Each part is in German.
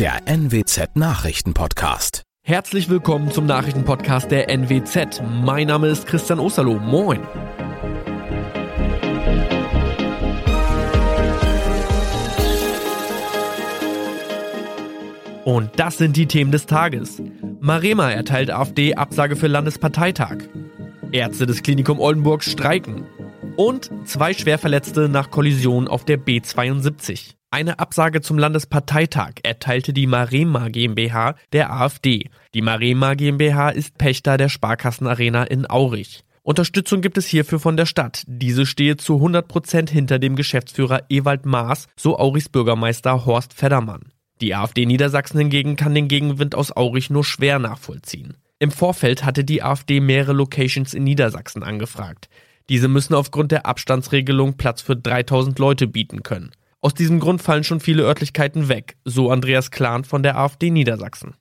der NWZ Nachrichtenpodcast. Herzlich willkommen zum Nachrichtenpodcast der NWZ. Mein Name ist Christian Osterloh. Moin. Und das sind die Themen des Tages. Marema erteilt AfD Absage für Landesparteitag. Ärzte des Klinikum Oldenburg streiken. Und zwei Schwerverletzte nach Kollision auf der B72. Eine Absage zum Landesparteitag erteilte die Marema GmbH der AfD. Die Marema GmbH ist Pächter der Sparkassenarena in Aurich. Unterstützung gibt es hierfür von der Stadt. Diese stehe zu 100 Prozent hinter dem Geschäftsführer Ewald Maas, so Aurichs Bürgermeister Horst Feddermann. Die AfD Niedersachsen hingegen kann den Gegenwind aus Aurich nur schwer nachvollziehen. Im Vorfeld hatte die AfD mehrere Locations in Niedersachsen angefragt. Diese müssen aufgrund der Abstandsregelung Platz für 3000 Leute bieten können. Aus diesem Grund fallen schon viele Örtlichkeiten weg, so Andreas Klahn von der AfD Niedersachsen.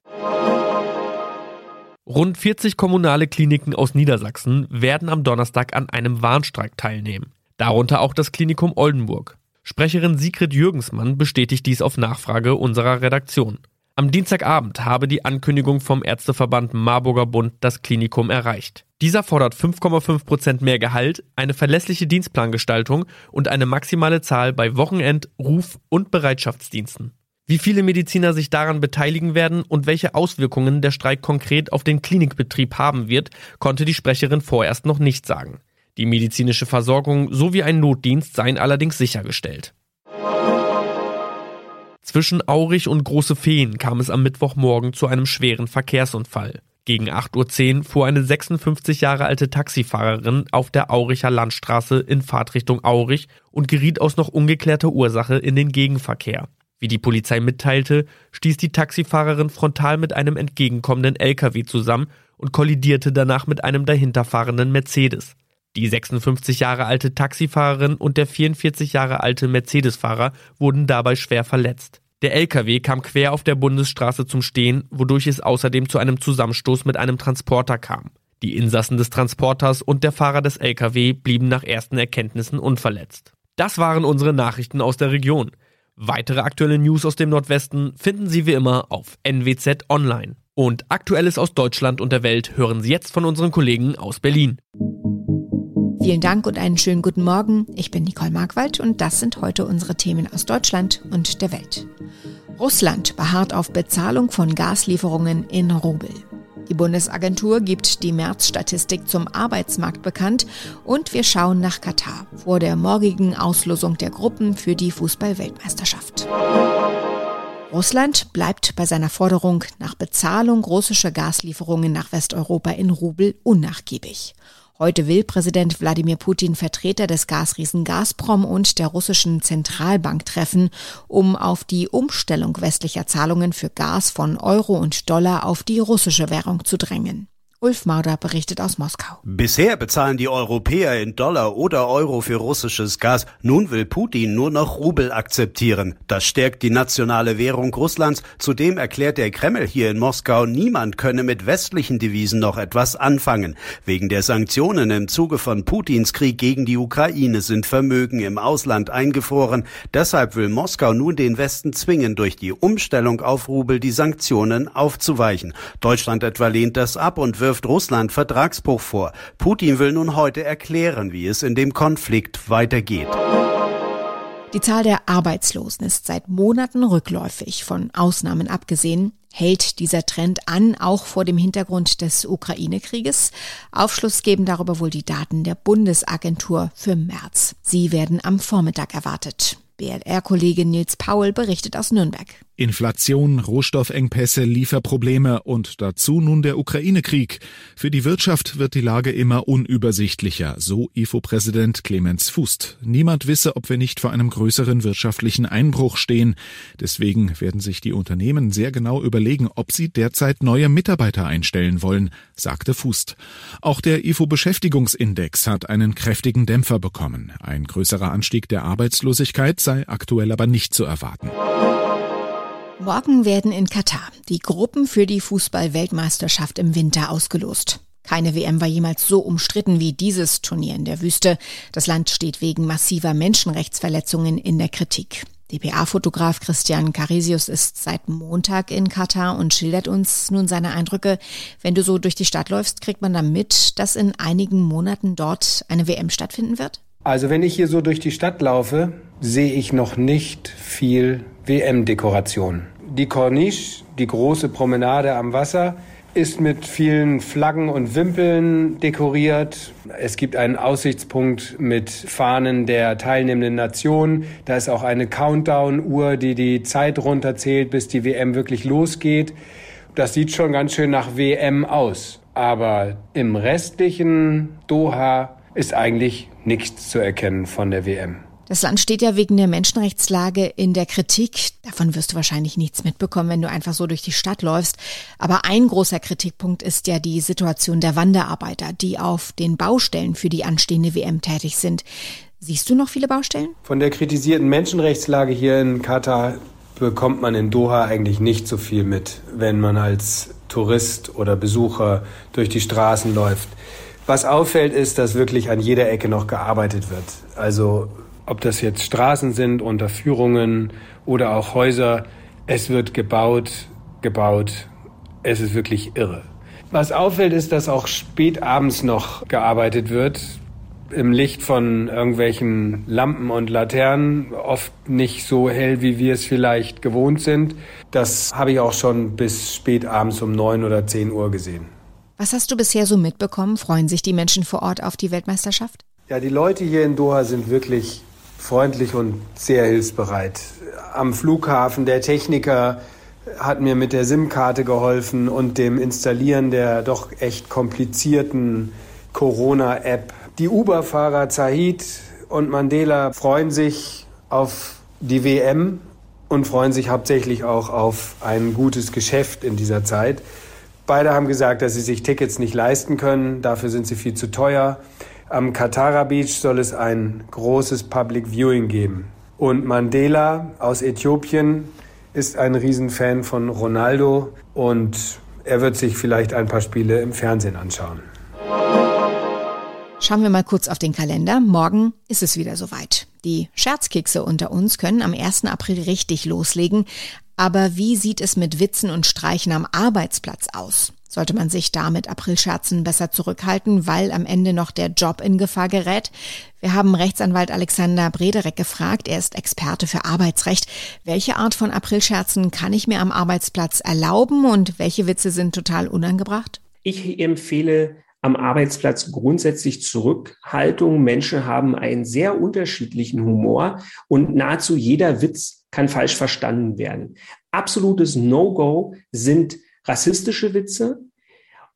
Rund 40 kommunale Kliniken aus Niedersachsen werden am Donnerstag an einem Warnstreik teilnehmen. Darunter auch das Klinikum Oldenburg. Sprecherin Sigrid Jürgensmann bestätigt dies auf Nachfrage unserer Redaktion. Am Dienstagabend habe die Ankündigung vom Ärzteverband Marburger Bund das Klinikum erreicht. Dieser fordert 5,5 Prozent mehr Gehalt, eine verlässliche Dienstplangestaltung und eine maximale Zahl bei Wochenend-, Ruf- und Bereitschaftsdiensten. Wie viele Mediziner sich daran beteiligen werden und welche Auswirkungen der Streik konkret auf den Klinikbetrieb haben wird, konnte die Sprecherin vorerst noch nicht sagen. Die medizinische Versorgung sowie ein Notdienst seien allerdings sichergestellt. Zwischen Aurich und Große Feen kam es am Mittwochmorgen zu einem schweren Verkehrsunfall. Gegen 8.10 Uhr fuhr eine 56 Jahre alte Taxifahrerin auf der Auricher Landstraße in Fahrtrichtung Aurich und geriet aus noch ungeklärter Ursache in den Gegenverkehr. Wie die Polizei mitteilte, stieß die Taxifahrerin frontal mit einem entgegenkommenden LKW zusammen und kollidierte danach mit einem dahinterfahrenden Mercedes. Die 56 Jahre alte Taxifahrerin und der 44 Jahre alte Mercedes-Fahrer wurden dabei schwer verletzt. Der LKW kam quer auf der Bundesstraße zum Stehen, wodurch es außerdem zu einem Zusammenstoß mit einem Transporter kam. Die Insassen des Transporters und der Fahrer des LKW blieben nach ersten Erkenntnissen unverletzt. Das waren unsere Nachrichten aus der Region. Weitere aktuelle News aus dem Nordwesten finden Sie wie immer auf NWZ Online. Und Aktuelles aus Deutschland und der Welt hören Sie jetzt von unseren Kollegen aus Berlin. Vielen Dank und einen schönen guten Morgen. Ich bin Nicole Markwald und das sind heute unsere Themen aus Deutschland und der Welt. Russland beharrt auf Bezahlung von Gaslieferungen in Rubel. Die Bundesagentur gibt die Märzstatistik zum Arbeitsmarkt bekannt und wir schauen nach Katar vor der morgigen Auslosung der Gruppen für die Fußballweltmeisterschaft. Russland bleibt bei seiner Forderung nach Bezahlung russischer Gaslieferungen nach Westeuropa in Rubel unnachgiebig. Heute will Präsident Wladimir Putin Vertreter des Gasriesen Gazprom und der russischen Zentralbank treffen, um auf die Umstellung westlicher Zahlungen für Gas von Euro und Dollar auf die russische Währung zu drängen. Ulf Mauder berichtet aus Moskau. Bisher bezahlen die Europäer in Dollar oder Euro für russisches Gas. Nun will Putin nur noch Rubel akzeptieren. Das stärkt die nationale Währung Russlands. Zudem erklärt der Kreml hier in Moskau, niemand könne mit westlichen Devisen noch etwas anfangen. Wegen der Sanktionen im Zuge von Putins Krieg gegen die Ukraine sind Vermögen im Ausland eingefroren. Deshalb will Moskau nun den Westen zwingen, durch die Umstellung auf Rubel die Sanktionen aufzuweichen. Deutschland etwa lehnt das ab und wird wirft Russland Vertragsbruch vor. Putin will nun heute erklären, wie es in dem Konflikt weitergeht. Die Zahl der Arbeitslosen ist seit Monaten rückläufig, von Ausnahmen abgesehen. Hält dieser Trend an, auch vor dem Hintergrund des Ukraine-Krieges? Aufschluss geben darüber wohl die Daten der Bundesagentur für März. Sie werden am Vormittag erwartet. BLR-Kollege Nils Paul berichtet aus Nürnberg. Inflation, Rohstoffengpässe, Lieferprobleme und dazu nun der Ukraine-Krieg. Für die Wirtschaft wird die Lage immer unübersichtlicher, so IFO-Präsident Clemens Fußt. Niemand wisse, ob wir nicht vor einem größeren wirtschaftlichen Einbruch stehen. Deswegen werden sich die Unternehmen sehr genau überlegen, ob sie derzeit neue Mitarbeiter einstellen wollen, sagte Fußt. Auch der IFO-Beschäftigungsindex hat einen kräftigen Dämpfer bekommen. Ein größerer Anstieg der Arbeitslosigkeit sei aktuell aber nicht zu erwarten. Morgen werden in Katar die Gruppen für die Fußball-Weltmeisterschaft im Winter ausgelost. Keine WM war jemals so umstritten wie dieses Turnier in der Wüste. Das Land steht wegen massiver Menschenrechtsverletzungen in der Kritik. DPA-Fotograf Christian Carisius ist seit Montag in Katar und schildert uns nun seine Eindrücke. Wenn du so durch die Stadt läufst, kriegt man da mit, dass in einigen Monaten dort eine WM stattfinden wird? Also wenn ich hier so durch die Stadt laufe, sehe ich noch nicht viel WM-Dekoration. Die Corniche, die große Promenade am Wasser, ist mit vielen Flaggen und Wimpeln dekoriert. Es gibt einen Aussichtspunkt mit Fahnen der teilnehmenden Nationen. Da ist auch eine Countdown-Uhr, die die Zeit runterzählt, bis die WM wirklich losgeht. Das sieht schon ganz schön nach WM aus. Aber im restlichen Doha ist eigentlich nichts zu erkennen von der WM. Das Land steht ja wegen der Menschenrechtslage in der Kritik. Davon wirst du wahrscheinlich nichts mitbekommen, wenn du einfach so durch die Stadt läufst. Aber ein großer Kritikpunkt ist ja die Situation der Wanderarbeiter, die auf den Baustellen für die anstehende WM tätig sind. Siehst du noch viele Baustellen? Von der kritisierten Menschenrechtslage hier in Katar bekommt man in Doha eigentlich nicht so viel mit, wenn man als Tourist oder Besucher durch die Straßen läuft. Was auffällt, ist, dass wirklich an jeder Ecke noch gearbeitet wird. Also ob das jetzt Straßen sind, Unterführungen oder auch Häuser, es wird gebaut, gebaut. Es ist wirklich irre. Was auffällt, ist, dass auch spät abends noch gearbeitet wird. Im Licht von irgendwelchen Lampen und Laternen, oft nicht so hell, wie wir es vielleicht gewohnt sind. Das habe ich auch schon bis spät abends um neun oder zehn Uhr gesehen. Was hast du bisher so mitbekommen? Freuen sich die Menschen vor Ort auf die Weltmeisterschaft? Ja, die Leute hier in Doha sind wirklich freundlich und sehr hilfsbereit. Am Flughafen der Techniker hat mir mit der SIM-Karte geholfen und dem Installieren der doch echt komplizierten Corona-App. Die Uber-Fahrer Zahid und Mandela freuen sich auf die WM und freuen sich hauptsächlich auch auf ein gutes Geschäft in dieser Zeit. Beide haben gesagt, dass sie sich Tickets nicht leisten können, dafür sind sie viel zu teuer. Am Katara Beach soll es ein großes Public Viewing geben. Und Mandela aus Äthiopien ist ein Riesenfan von Ronaldo und er wird sich vielleicht ein paar Spiele im Fernsehen anschauen. Schauen wir mal kurz auf den Kalender. Morgen ist es wieder soweit. Die Scherzkekse unter uns können am 1. April richtig loslegen. Aber wie sieht es mit Witzen und Streichen am Arbeitsplatz aus? Sollte man sich da mit Aprilscherzen besser zurückhalten, weil am Ende noch der Job in Gefahr gerät? Wir haben Rechtsanwalt Alexander Brederek gefragt. Er ist Experte für Arbeitsrecht. Welche Art von Aprilscherzen kann ich mir am Arbeitsplatz erlauben und welche Witze sind total unangebracht? Ich empfehle am Arbeitsplatz grundsätzlich Zurückhaltung. Menschen haben einen sehr unterschiedlichen Humor und nahezu jeder Witz kann falsch verstanden werden. Absolutes No-Go sind rassistische Witze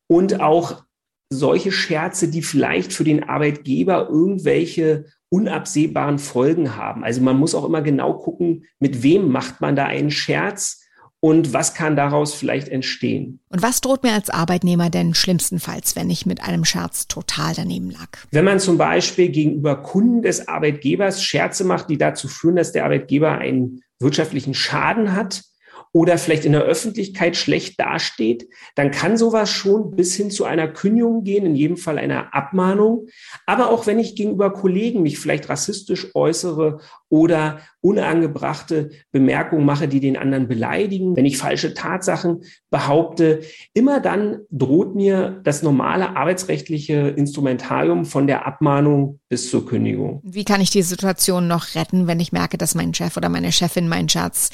und auch solche Scherze, die vielleicht für den Arbeitgeber irgendwelche unabsehbaren Folgen haben. Also man muss auch immer genau gucken, mit wem macht man da einen Scherz und was kann daraus vielleicht entstehen. Und was droht mir als Arbeitnehmer denn schlimmstenfalls, wenn ich mit einem Scherz total daneben lag? Wenn man zum Beispiel gegenüber Kunden des Arbeitgebers Scherze macht, die dazu führen, dass der Arbeitgeber einen wirtschaftlichen Schaden hat, oder vielleicht in der Öffentlichkeit schlecht dasteht, dann kann sowas schon bis hin zu einer Kündigung gehen, in jedem Fall einer Abmahnung. Aber auch wenn ich gegenüber Kollegen mich vielleicht rassistisch äußere oder unangebrachte Bemerkungen mache, die den anderen beleidigen, wenn ich falsche Tatsachen behaupte, immer dann droht mir das normale arbeitsrechtliche Instrumentarium von der Abmahnung bis zur Kündigung. Wie kann ich die Situation noch retten, wenn ich merke, dass mein Chef oder meine Chefin meinen Schatz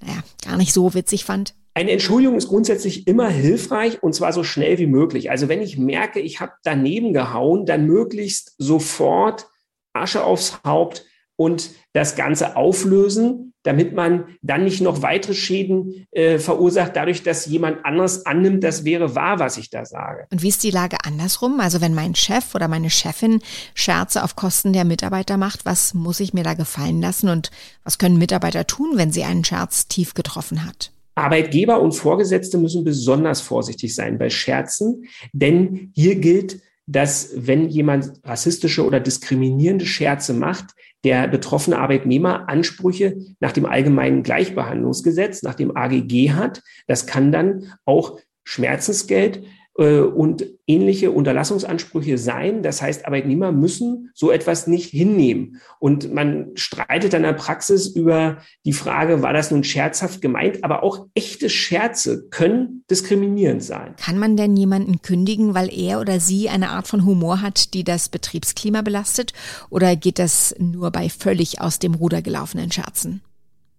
naja, gar nicht so witzig fand? Eine Entschuldigung ist grundsätzlich immer hilfreich und zwar so schnell wie möglich. Also wenn ich merke, ich habe daneben gehauen, dann möglichst sofort Asche aufs Haupt und das Ganze auflösen, damit man dann nicht noch weitere Schäden äh, verursacht, dadurch, dass jemand anderes annimmt, das wäre wahr, was ich da sage. Und wie ist die Lage andersrum? Also wenn mein Chef oder meine Chefin Scherze auf Kosten der Mitarbeiter macht, was muss ich mir da gefallen lassen und was können Mitarbeiter tun, wenn sie einen Scherz tief getroffen hat? Arbeitgeber und Vorgesetzte müssen besonders vorsichtig sein bei Scherzen, denn hier gilt, dass wenn jemand rassistische oder diskriminierende Scherze macht, der betroffene Arbeitnehmer Ansprüche nach dem allgemeinen Gleichbehandlungsgesetz, nach dem AGG hat. Das kann dann auch Schmerzensgeld und ähnliche Unterlassungsansprüche sein. Das heißt, Arbeitnehmer müssen so etwas nicht hinnehmen. Und man streitet dann in der Praxis über die Frage, war das nun scherzhaft gemeint? Aber auch echte Scherze können diskriminierend sein. Kann man denn jemanden kündigen, weil er oder sie eine Art von Humor hat, die das Betriebsklima belastet? Oder geht das nur bei völlig aus dem Ruder gelaufenen Scherzen?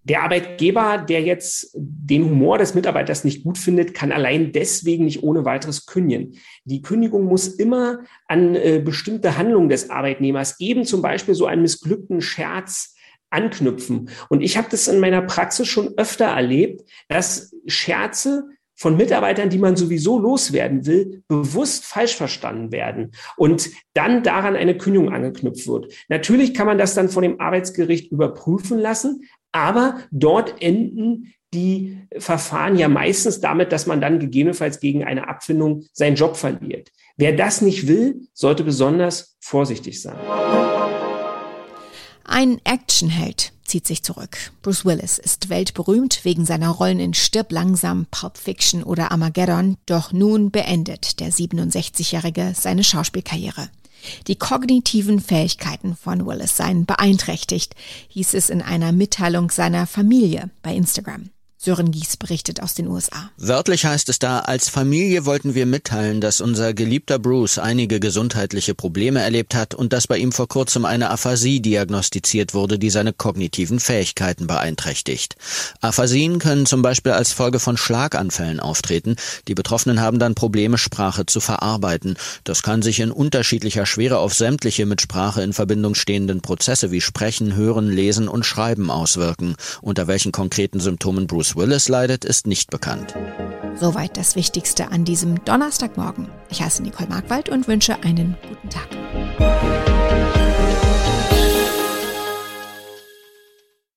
Der Arbeitgeber, der jetzt den Humor des Mitarbeiters nicht gut findet, kann allein deswegen nicht ohne weiteres kündigen. Die Kündigung muss immer an äh, bestimmte Handlungen des Arbeitnehmers, eben zum Beispiel so einen missglückten Scherz, anknüpfen. Und ich habe das in meiner Praxis schon öfter erlebt, dass Scherze von Mitarbeitern, die man sowieso loswerden will, bewusst falsch verstanden werden und dann daran eine Kündigung angeknüpft wird. Natürlich kann man das dann von dem Arbeitsgericht überprüfen lassen, aber dort enden die Verfahren ja meistens damit, dass man dann gegebenenfalls gegen eine Abfindung seinen Job verliert. Wer das nicht will, sollte besonders vorsichtig sein. Ein Actionheld zieht sich zurück. Bruce Willis ist weltberühmt wegen seiner Rollen in Stirb langsam, Pulp Fiction oder Armageddon, doch nun beendet der 67-Jährige seine Schauspielkarriere. Die kognitiven Fähigkeiten von Willis seien beeinträchtigt, hieß es in einer Mitteilung seiner Familie bei Instagram. Sören Gies berichtet aus den USA. Wörtlich heißt es da, als Familie wollten wir mitteilen, dass unser geliebter Bruce einige gesundheitliche Probleme erlebt hat und dass bei ihm vor kurzem eine Aphasie diagnostiziert wurde, die seine kognitiven Fähigkeiten beeinträchtigt. Aphasien können zum Beispiel als Folge von Schlaganfällen auftreten. Die Betroffenen haben dann Probleme, Sprache zu verarbeiten. Das kann sich in unterschiedlicher Schwere auf sämtliche mit Sprache in Verbindung stehenden Prozesse wie Sprechen, Hören, Lesen und Schreiben auswirken. Unter welchen konkreten Symptomen Willis leidet, ist nicht bekannt. Soweit das Wichtigste an diesem Donnerstagmorgen. Ich heiße Nicole Markwald und wünsche einen guten Tag.